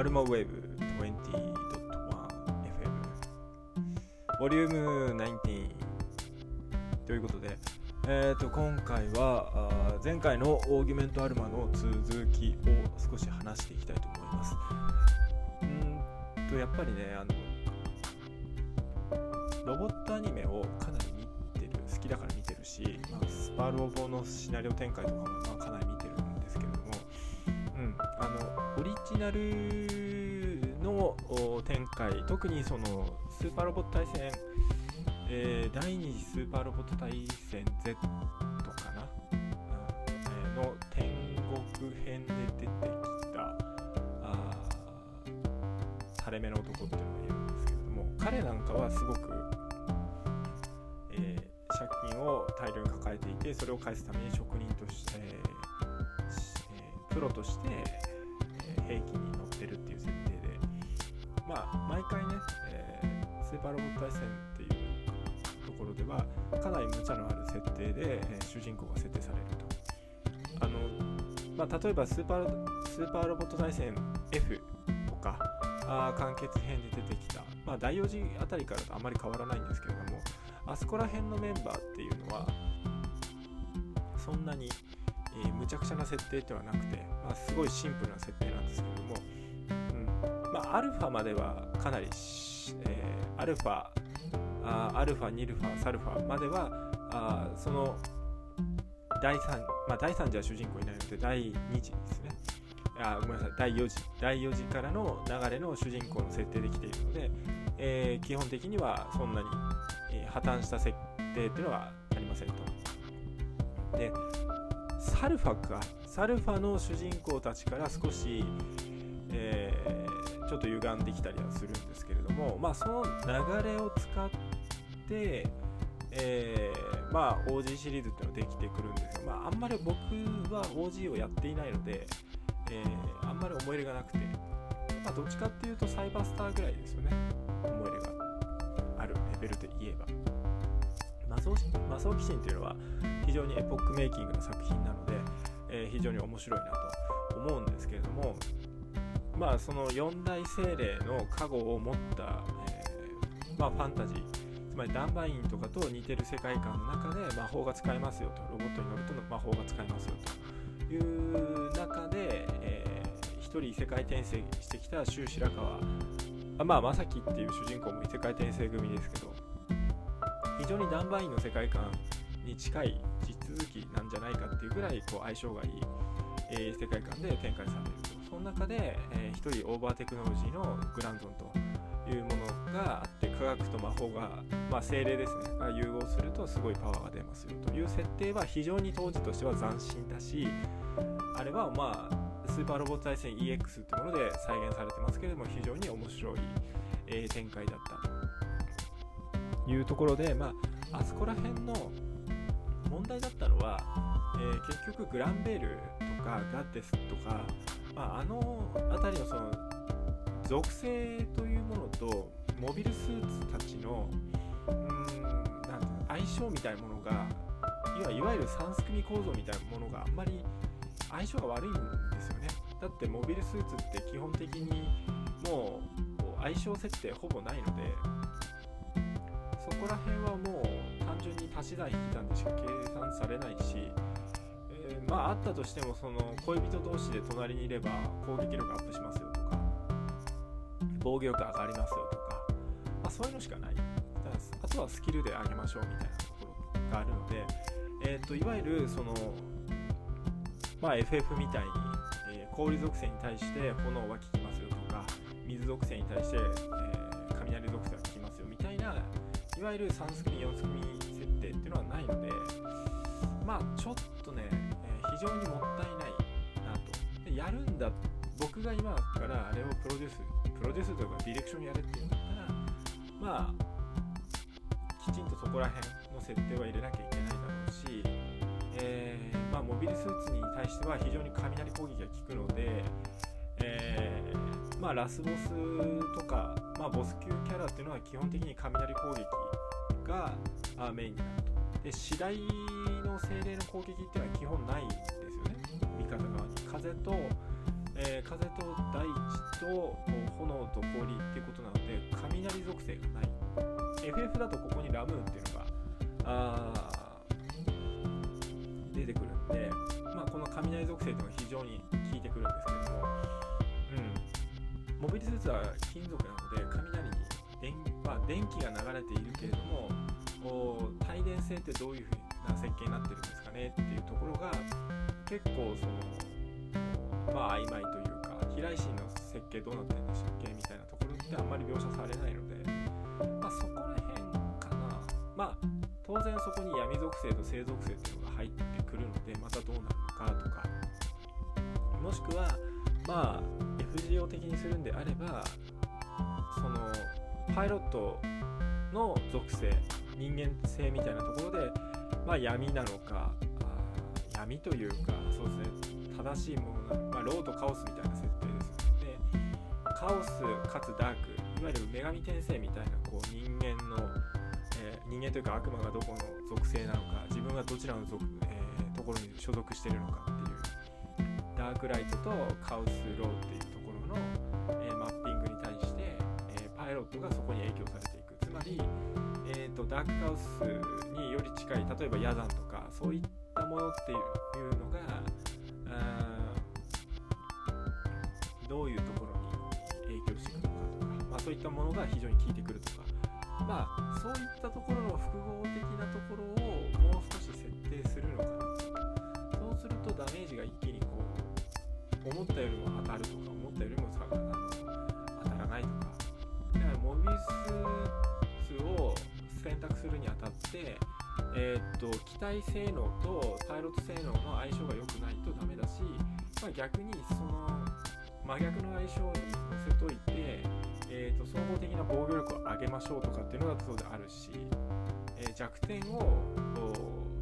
アルマウェーブ20.1 FM ボリューム19ということで、えー、と今回は前回のオーギュメントアルマの続きを少し話していきたいと思います。うんとやっぱりねあのロボットアニメをかなり見てる好きだから見てるし、まあ、スパロボのシナリオ展開とかも、まあ、かなりオリジナルの展開。特にそのスーパーロボット対戦。えー、第2次スーパーロボット対戦 Z かな、うん、の天国編で出てきたあ垂れ目の男っていうのがいるんですけれども彼なんかはすごく、えー、借金を大量に抱えていてそれを返すために職人として、えー、プロとして、兵器に乗ってるっていう設定で。まあ毎回ね、えスーパーロボット対戦っていうところではかなり無茶のある設定で、えー、主人公が設定されると。あの、まあ、例えばスーパースーパーロボット対戦 F とかあ完結編で出てきた、まあ、第4次あたりからとあまり変わらないんですけれどもあそこら辺のメンバーっていうのはそんなに、えー、無茶苦茶な設定ではなくて、あ、すごいシンプルな設定なんですけども、うんまあ、アルファまではかなり、えー、アルファあアルファ、ニルファ、サルファまではあその第3、まあ、第3次は主人公いないので第2次ですね。あごめんなさい、第4次。第4次からの流れの主人公の設定できているので、えー、基本的にはそんなに、えー、破綻した設定っていうのはありませんと。で、サルファか。サルファの主人公たちから少し、えー、ちょっと歪んできたりはするんですけれども、まあ、その流れを使って、えー、まあ OG シリーズっていうのができてくるんです。が、まあ、あんまり僕は OG をやっていないので、えー、あんまり思い入れがなくて、まあ、どっちかっていうとサイバースターぐらいですよね。思い入れがあるレベルで言えば。マソマソキシンっていうのは非常にエポックメイキングな作品なので、えー、非常に面白いなと思うんですけれどもまあその四大精霊の加護を持った、えー、まあ、ファンタジーつまりダンバインとかと似てる世界観の中で魔法が使えますよとロボットに乗ると魔法が使えますよという中で、えー、一人異世界転生してきた周白川あまあ正樹っていう主人公も異世界転生組ですけど非常にダンバインの世界観に近い地続きなんじゃないかっていうぐらいこう相性がいい、えー、世界観で展開されると。その中で、えー、1人オーバーテクノロジーのグランゾンというものがあって科学と魔法が、まあ、精霊ですね。が融合するとすごいパワーが出ますよという設定は非常に当時としては斬新だしあれはまあスーパーロボット対戦 EX というもので再現されてますけれども非常に面白い、えー、展開だったというところで、まあ、あそこら辺の問題だったのは、えー、結局グランベールとかガッテスとかまあ、あの辺りのその属性というものとモビルスーツたちのうんなんて相性みたいなものがいわいわゆる3すくみ構造みたいなものがあんまり相性が悪いんですよね。だってモビルスーツって基本的にもう相性設定ほぼないのでそこら辺はもう純に足し算引き算でしか計算されないしまああったとしてもその恋人同士で隣にいれば攻撃力アップしますよとか防御力上がりますよとか、まあ、そういうのしかない。あとはスキルで上げましょうみたいなところがあるので、えーと、いわゆるその、まあ、FF みたいに、えー、氷属性に対して炎は効きますよとか水属性に対して、えー、雷属性が効きますよみたいないわゆる3スクミ4スクミ設定っていうのはないのでまあちょっとねえ非常にもったいないなと。でやるんだ僕が今からあれをプロデュースプロデュースとかディレクションやれっていうんだったらまあきちんとそこら辺の設定は入れなきゃいけないだろうし、えー、まあ、モビルスーツに対しては非常に雷攻撃が効くので、えー、まあ、ラスボスとか、まあ、ボス級キャラっていうのは基本的に雷攻撃がメインになると。で次第の精霊の攻撃っていうのは基本ないんですよね。味方側に。風と、えー、風と大地と炎と氷っていうことなので雷属性がない。FF だとここにラムーンっていうのがあ出てくるんで、まあ、この雷属性というのが非常に効いてくるんですけれども、うん、モビルスーツは金属なので雷に電,、電気が流れているけれども帯電性ってどういうふうな設計になってるんですかねっていうところが結構そのまあ曖昧というか飛来心の設計どうなってるんでしたっけみたいなところってあんまり描写されないので、まあ、そこら辺かな。まあ当然そこに闇属性と性属性っていうのが入ってくるのでまたどうなるのかとか。もしくはまあ FGO 的にするんであればそのパイロットの属性人間性みたいなところで、まあ、闇なのか闇というかそうですね正しいものなのか、まあ、ローとカオスみたいな設定ですよ、ね。でカオスかつダークいわゆる女神転生みたいなこう人間の、えー、人間というか悪魔がどこの属性なのか自分がどちらの属、えー、ところに所属しているのかっていう。ダークライトとカオスローっていうロットがそこに影響されていく。つまりえーと、ダークハウスにより近い例えばヤザンとかそういったものっていうのがどういうところに影響してくるのかとか、まあ、そういったものが非常に効いてくるとかまあそういったところの複合的なところをえー、っと機体性能とパイロット性能の相性が良くないとダメだし、まあ、逆にその真逆の相性に乗せといて、えー、と総合的な防御力を上げましょうとかっていうのがそうであるし、えー、弱点を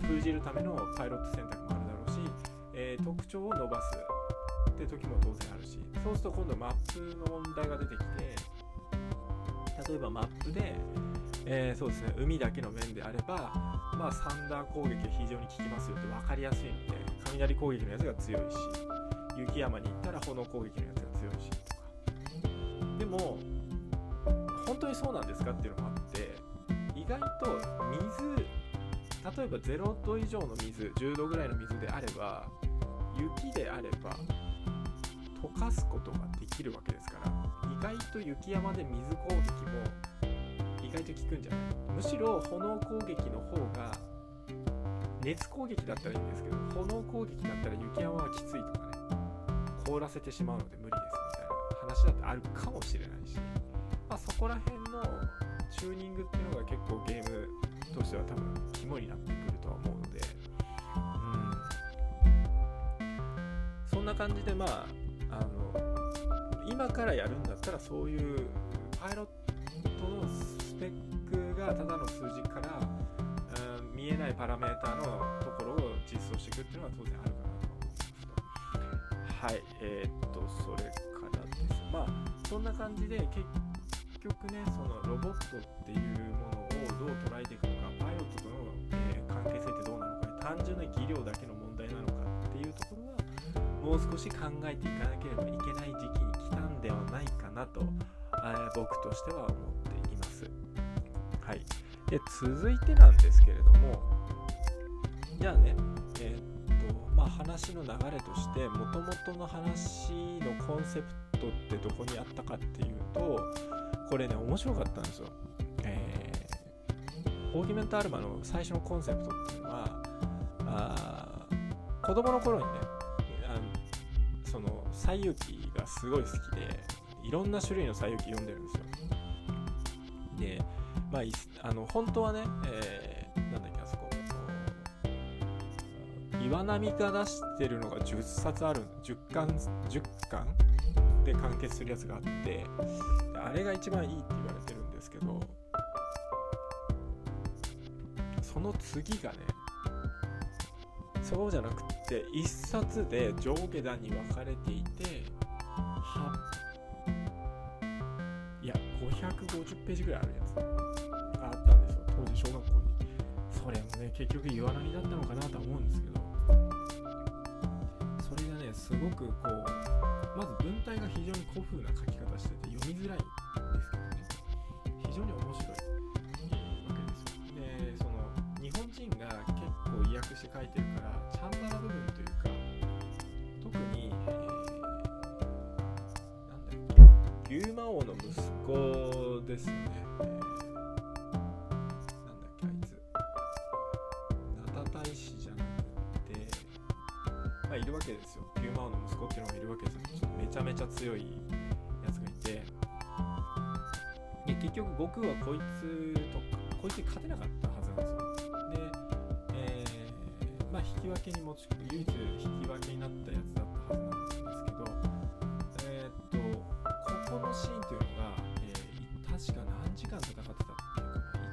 封じるためのパイロット選択もあるだろうし、えー、特徴を伸ばすって時も当然あるしそうすると今度マップの問題が出てきて例えばマップでえー、そうですね。海だけの面であれば、まあ、サンダー攻撃が非常に効きますよって分かりやすいので雷攻撃のやつが強いし雪山に行ったら炎攻撃のやつが強いしとか。でも本当にそうなんですかっていうのもあって意外と水例えば0度以上の水10度ぐらいの水であれば雪であれば溶かすことができるわけですから意外と雪山で水攻撃も外と効くんじゃない？むしろ炎攻撃の方が熱攻撃だったらいいんですけど炎攻撃だったら雪山はきついとかね。凍らせてしまうので無理ですみたいな話だってあるかもしれないし、まあ、そこら辺のチューニングっていうのが結構ゲームとしては多分肝になってくるとは思うので。うん。そんな感じでまああの今からやるんだったらそういうパイロットがただの数字から、うん、見えないパラメータのところを実装していくっていうのは当然あるかなと思いますとはいえー、っとそれからですまあそんな感じで結局ねそのロボットっていうものをどう捉えていくのかパイロットとの、えー、関係性ってどうなのか単純な技量だけの問題なのかっていうところはもう少し考えていかなければいけない時期に来たんではないかなと、えー、僕としては思っています。はい、で続いてなんですけれどもじゃあねえー、っとまあ話の流れとしてもともとの話のコンセプトってどこにあったかっていうとこれね面白かったんですよ。えー、オーギメントアルマの最初のコンセプトっていうのはあ子供の頃にねあのその西遊記がすごい好きでいろんな種類の西遊記読んでるんですよ。まあ、あの本当はね、えー、なんだっけあそこ。岩波が出してるのが10冊ある10巻10巻で完結するやつがあってあれが一番いいって言われてるんですけどその次がねそうじゃなくて1冊で上下段に分かれていていや550ページぐらいあるやつ。ね結局岩波だったのかなとは思うんですけど。それがねすごくこうまず文体が非常に古風な書き方してて読みづらいんですけどね。非常に面白い。わけですよでその日本人が結構意訳して書いてるからチャンバラ部分というか特に、えー、なんだっけ牛魔王の息子ですね、ちょっとめちゃめちゃ強いやつがいて。で結局悟空はこいつとこいつに勝てなかったはずなんですよ。で、えーまあ引き分けに持ち唯一引き分けになったやつだったはずなんですけどえーっとここのシーンというのが、えー確か何時間戦ってたっていうか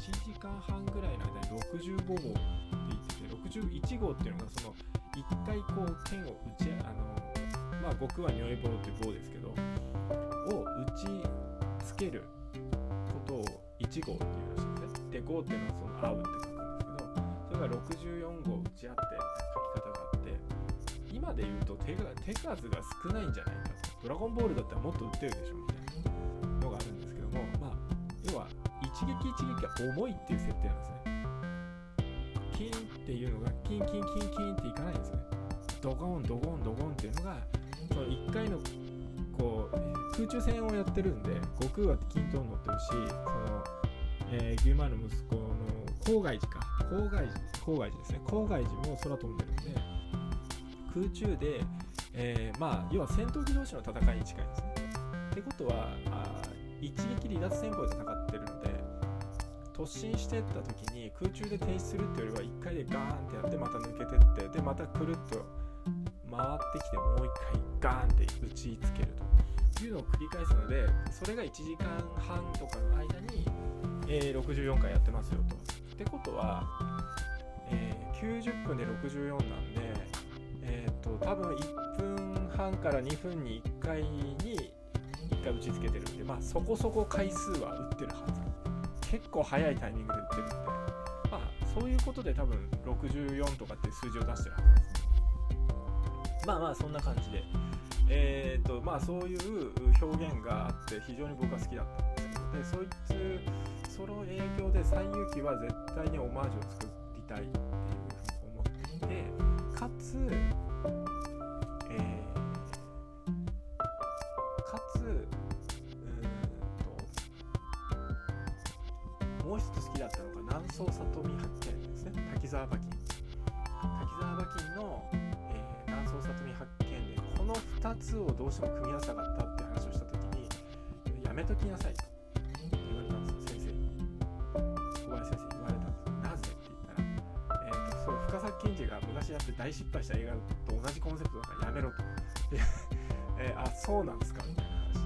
1時間半ぐらいの間に65号って言ってて61号っていうのがその一回こう剣を打ちあのまあ悟空は如意棒という棒ですけどを打ちつけることを1号っていうらしいんですね。で5っていうのはその合うって書くんですけどそれが64号打ち合って書き方があって今で言うと手が手数が少ないんじゃないかと。ドラゴンボールだったらもっと打ってるでしょみたいなのがあるんですけどもまあ要は一撃一撃が重いっていう設定なんですね。キンっていうのがキンキンキンキンっていかないんですね。ドゴンドゴンドゴンっていうのがその1回のこう空中戦をやってるんで悟空は均等に乗ってるしその、えー、牛魔の息子の郊外寺か。郊外寺。郊外寺ですね。郊外寺も空飛んでるんで空中で、えーまあ要は戦闘機同士の戦いに近いんですね。ってことはあー一撃離脱戦法で戦ってるので突進してった時に空中で停止するっていうよりは1回でガーンってやってまた抜けてってでまたくるっと回ってきてもう1回ガーンって打ちつけると。いうのを繰り返すのでそれが1時間半とかの間に、えー64回やってますよと。ってことは、えー90分で64なんで、えー、と多分1分半から2分に1回に1回打ちつけてるんでまあそこそこ回数は打ってるはず。結構早いタイミングで打ってるんで。まあそういうことで多分64とかっていう数字を出してるはずです。まあまあそんな感じで。えっ、とまあそういう表現があって非常に僕は好きだったんですけど。でそいつその影響で「西遊記」は絶対にオマージュを作りたいっていうふうに思っていてかつえーかつうんともう一つ好きだったのが南宋里見八犬ですね。滝沢馬琴滝沢馬琴の、里見八犬でこの2つをどうしても組み合わせたかったって話をした時にやめときなさいと言われたんですよ先生。に小林先生に言われたんですよなぜって言ったら、えーとそう深作健二が昔やって大失敗した映画と同じコンセプトだからやめろと。で、えーあそうなんですか。みたいな話で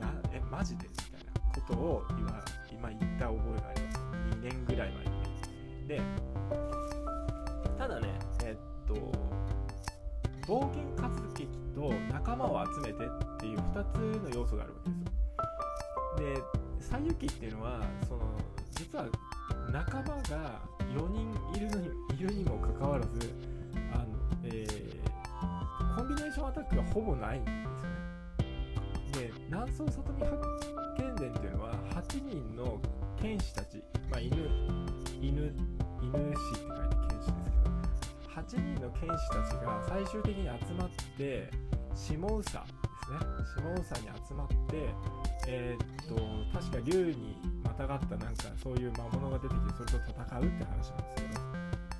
なえマジで？みたいなことを今今言った覚えがあります。2年ぐらい前に。ねでただねえっと冒険活劇と仲間を集めてっていう2つの要素があるわけですよで西遊記っていうのはその実は仲間が4人いるのにいるにもかかわらずあの、えーコンビネーションアタックがほぼないんですよね。で南宋里見八犬伝っていうのは8人の剣士たち、まあ、犬犬犬士って書いて8人の剣士たちが最終的に集まって下総ですね。下総に集まってえーっと確か竜にまたがったなんかそういう魔物が出てきてそれと戦うって話なんです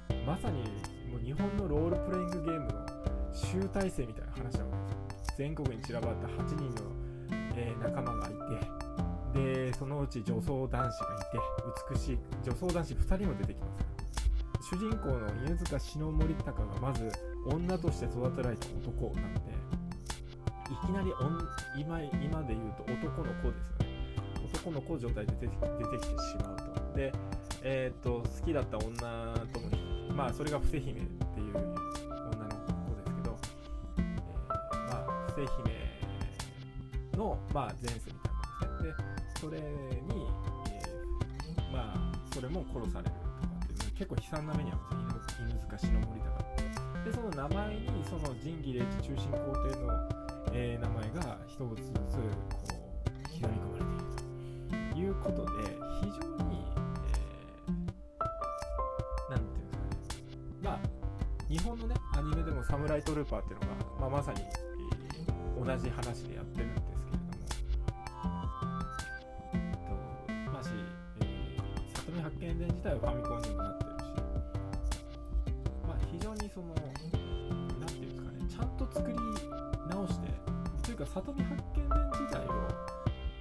けどまさにもう日本のロールプレイングゲームの集大成みたいな話なわけです全国に散らばった8人の、えー仲間がいてでそのうち女装男子がいて美しい女装男子2人も出てきますから主人公の犬塚篠森隆がまず女として育てられた男なんでいきなり今今で言うと男の子ですよね男の子状態で出て出てきてしまうと。でえっ、と好きだった女ともまあそれが伏姫っていう女の子ですけど、えーまあ伏姫の、まあ、前世みたいなもので。すねでそれに、えーまあそれも殺される。結構悲惨な目に遭うんですよ犬塚篠森隆って。でその名前にその仁義礼智中心皇帝の、えー、名前が一つずつこう刻み込まれているということで非常に、えー、ていうんですかね。まあ日本のねアニメでも「サムライトルーパー」っていうのが、まあ、まさに、えー、同じ話でやってるんですけれども、えっとまあし、えー、里見八犬伝自体はファミコンにいうか里見発見伝自体を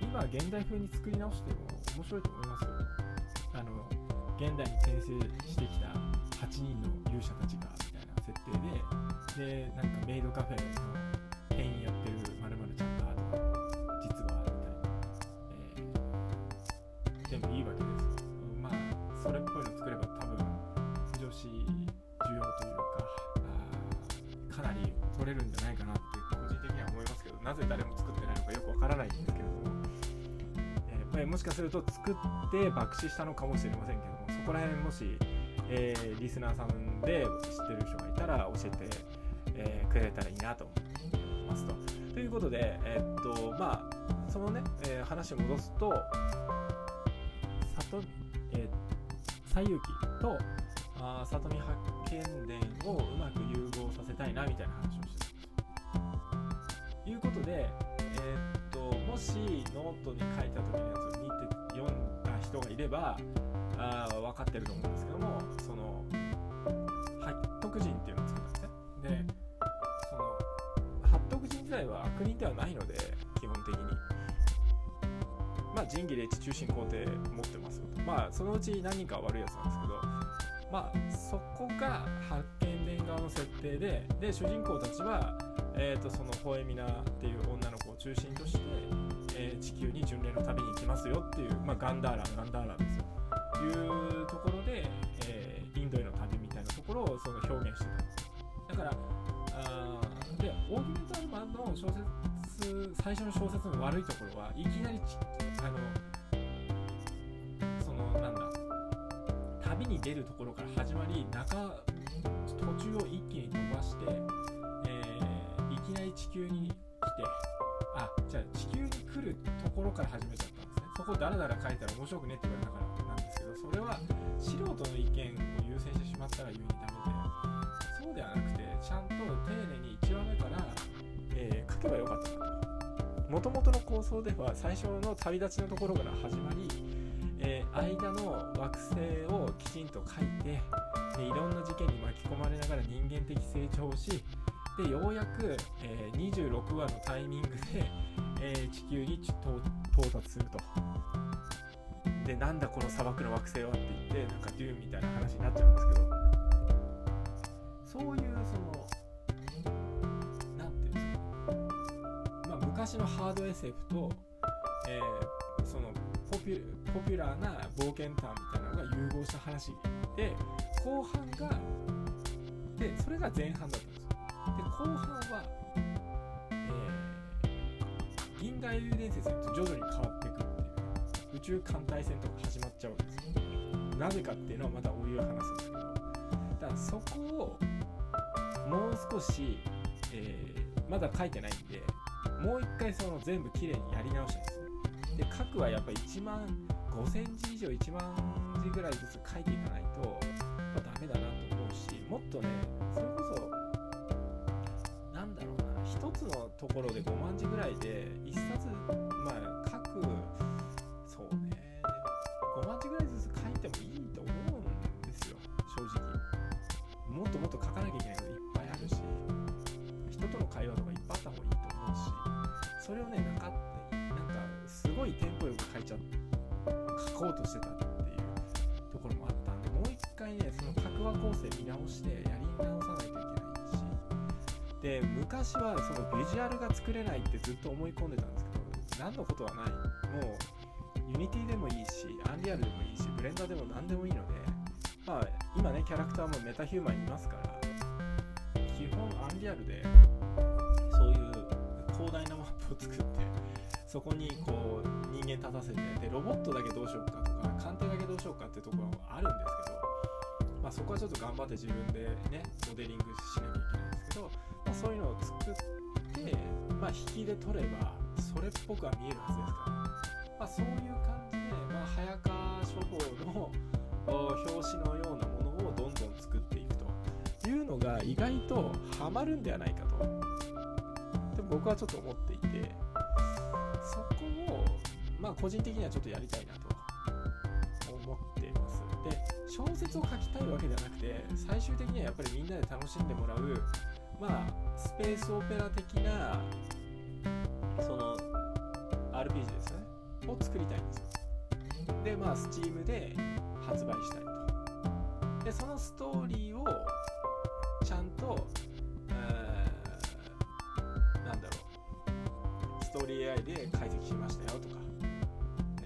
今現代風に作り直しても面白いと思いますよ。あの現代に転生してきた8人の勇者たちがみたいな設定ででなんかメイドカフェのえもしかすると作って爆死したのかもしれませんけどもそこら辺もし、えーリスナーさんで知ってる人がいたら教えて、えーくれたらいいなと思いますと。ということで、えーっとまあそのね、え話を戻すと里えー西遊記とあ里見八犬伝をうまく融合させたいなみたいな話をしてた。ということで、もしノートに書いた時のやつを見て読んだ人がいればあ分かってると思うんですけどもその八徳人っていうのを作ったんですね。でその八徳人自体は悪人ではないので基本的に。まあ仁義礼智中心皇帝持ってますよとまあそのうち何人か悪いやつなんですけどまあそこが八犬伝側の設定でで主人公たちは、えー、とそのホエミナっていう女の子を中心として、えー地球に巡礼の旅に行きますよっていう、まあ、ガンダーランガンダーラですよ。いうところで、えーインドへの旅みたいなところをその表現してたんですだからあーでオーギュメンタル版の小説最初の小説の悪いところはいきなりちあのそのなんだ旅に出るところから始まり中途中を一気に飛ばして、きなり地球に来てあじゃあ地球に来るところから始めちゃったんですね。そこだらだら書いたら面白くねって言われたからなんですけどそれは素人の意見を優先してしまったがゆえにダメでそうではなくてちゃんと丁寧に1話目から、えー書けばよかったもと。もとの構想では最初の旅立ちのところから始まり、えー間の惑星をきちんと書いてでいろんな事件に巻き込まれながら人間的成長をしでようやく、えー26話のタイミングで、えー地球に到到達すると。でなんだこの砂漠の惑星はって言ってなんかデューンみたいな話になっちゃうんですけど。そういうそのなんていうんですかまあ昔のハード SF と、えーそのポピュポピュラーな冒険譚みたいなのが融合した話で後半がでそれが前半だった後半は、えー銀河英伝説と徐々に変わっていくっていう宇宙艦隊戦とか始まっちゃうわけですよなぜかっていうのはまたおいおい話すんですけどだからそこをもう少し、えーまだ書いてないんでもう一回その全部きれいにやり直したんですねで書くはやっぱ1万5000字以上1万字ぐらいずつ書いていかないと、まあ、ダメだなと思うしもっとねところで5万字ぐらいで一冊まあ書くそうね。5万字ぐらいずつ書いてもいいと思うんですよ。正直。もっともっと書かなきゃいけないこといっぱいあるし。人との会話とかいっぱいあった方がいいと思うし。それをねなかなんかすごいテンポよく書いちゃ書こうとしてたっていうところもあったんでもう一回ねその各話構成見直してやりで昔はそのビジュアルが作れないってずっと思い込んでたんですけど何のことはない。もう Unity でもいいし Unreal でもいいしブレンダーでも何でもいいのでまあ今ねキャラクターもメタヒューマンいますから基本アンリアルでそういう広大なマップを作ってそこにこう人間立たせてでロボットだけどうしようかとか艦艇だけどうしようかってところはあるんですけど、まあ、そこはちょっと頑張って自分でねモデリングしなきゃいけない、そういうのを作って、まあ、引きで取ればそれっぽくは見えるはずですから、まあ、そういう感じで、まあ、早川書房の表紙のようなものをどんどん作っていくと。いうのが意外とハマるんではないかと。でも僕はちょっと思っていて。そこをまあ個人的にはちょっとやりたいなと。思っています。で小説を書きたいわけではなくて最終的にはやっぱりみんなで楽しんでもらうまあスペースオペラ的なその RPG ですね。を作りたいんですよ。でまあ Steam で発売したいと。でそのストーリーをちゃんと、えーなんだろう。ストーリー AI で解析しましたよとか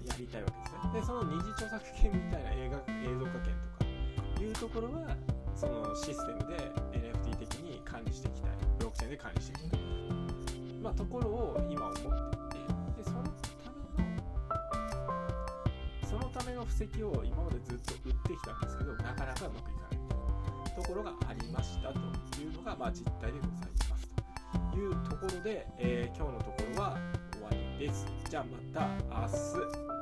やりたいわけですね。でその二次著作権みたいな映画映像化権とかいうところはそのシステムで NFT 的に管理していきたいで管理していきたいまあところを今思っていて。でそのためのそのための布石を今までずっと売ってきたんですけどなかなかうまくいかないところがありましたというのが、まあ、実態でございますと。いうところで、えー今日のところは終わりです。じゃあまた明日。